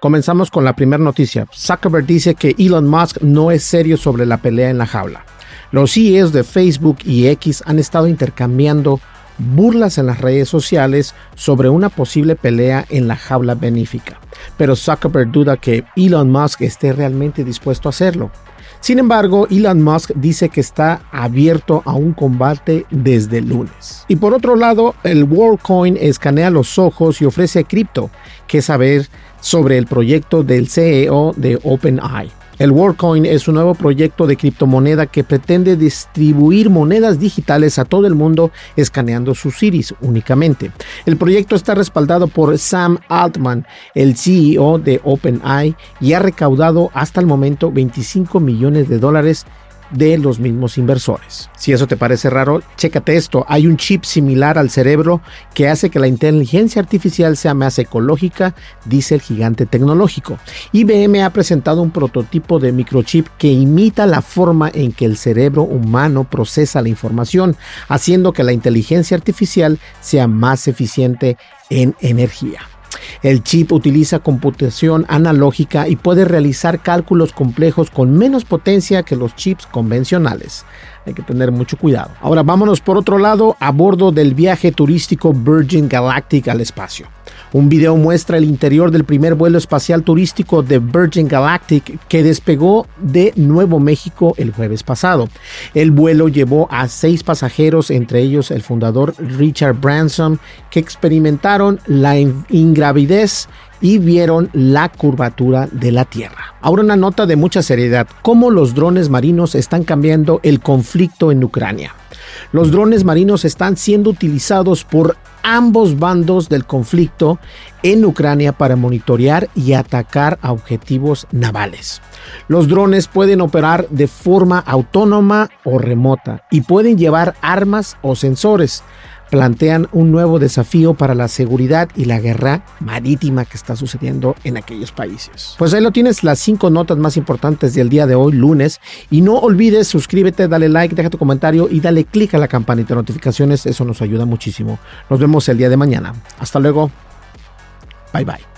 Comenzamos con la primera noticia. Zuckerberg dice que Elon Musk no es serio sobre la pelea en la jaula. Los CEOs de Facebook y X han estado intercambiando burlas en las redes sociales sobre una posible pelea en la jaula benéfica, pero Zuckerberg duda que Elon Musk esté realmente dispuesto a hacerlo. Sin embargo, Elon Musk dice que está abierto a un combate desde el lunes. Y por otro lado, el WorldCoin escanea los ojos y ofrece cripto, que saber sobre el proyecto del CEO de OpenAI. El WorldCoin es un nuevo proyecto de criptomoneda que pretende distribuir monedas digitales a todo el mundo escaneando sus iris únicamente. El proyecto está respaldado por Sam Altman, el CEO de OpenAI, y ha recaudado hasta el momento 25 millones de dólares de los mismos inversores. Si eso te parece raro, chécate esto. Hay un chip similar al cerebro que hace que la inteligencia artificial sea más ecológica, dice el gigante tecnológico. IBM ha presentado un prototipo de microchip que imita la forma en que el cerebro humano procesa la información, haciendo que la inteligencia artificial sea más eficiente en energía. El chip utiliza computación analógica y puede realizar cálculos complejos con menos potencia que los chips convencionales. Hay que tener mucho cuidado. Ahora vámonos por otro lado a bordo del viaje turístico Virgin Galactic al espacio. Un video muestra el interior del primer vuelo espacial turístico de Virgin Galactic que despegó de Nuevo México el jueves pasado. El vuelo llevó a seis pasajeros, entre ellos el fundador Richard Branson, que experimentaron la ingravidez y vieron la curvatura de la Tierra. Ahora una nota de mucha seriedad, cómo los drones marinos están cambiando el conflicto en Ucrania. Los drones marinos están siendo utilizados por ambos bandos del conflicto en Ucrania para monitorear y atacar a objetivos navales. Los drones pueden operar de forma autónoma o remota y pueden llevar armas o sensores plantean un nuevo desafío para la seguridad y la guerra marítima que está sucediendo en aquellos países. Pues ahí lo tienes, las cinco notas más importantes del día de hoy, lunes. Y no olvides suscríbete, dale like, deja tu comentario y dale click a la campanita de notificaciones, eso nos ayuda muchísimo. Nos vemos el día de mañana. Hasta luego. Bye bye.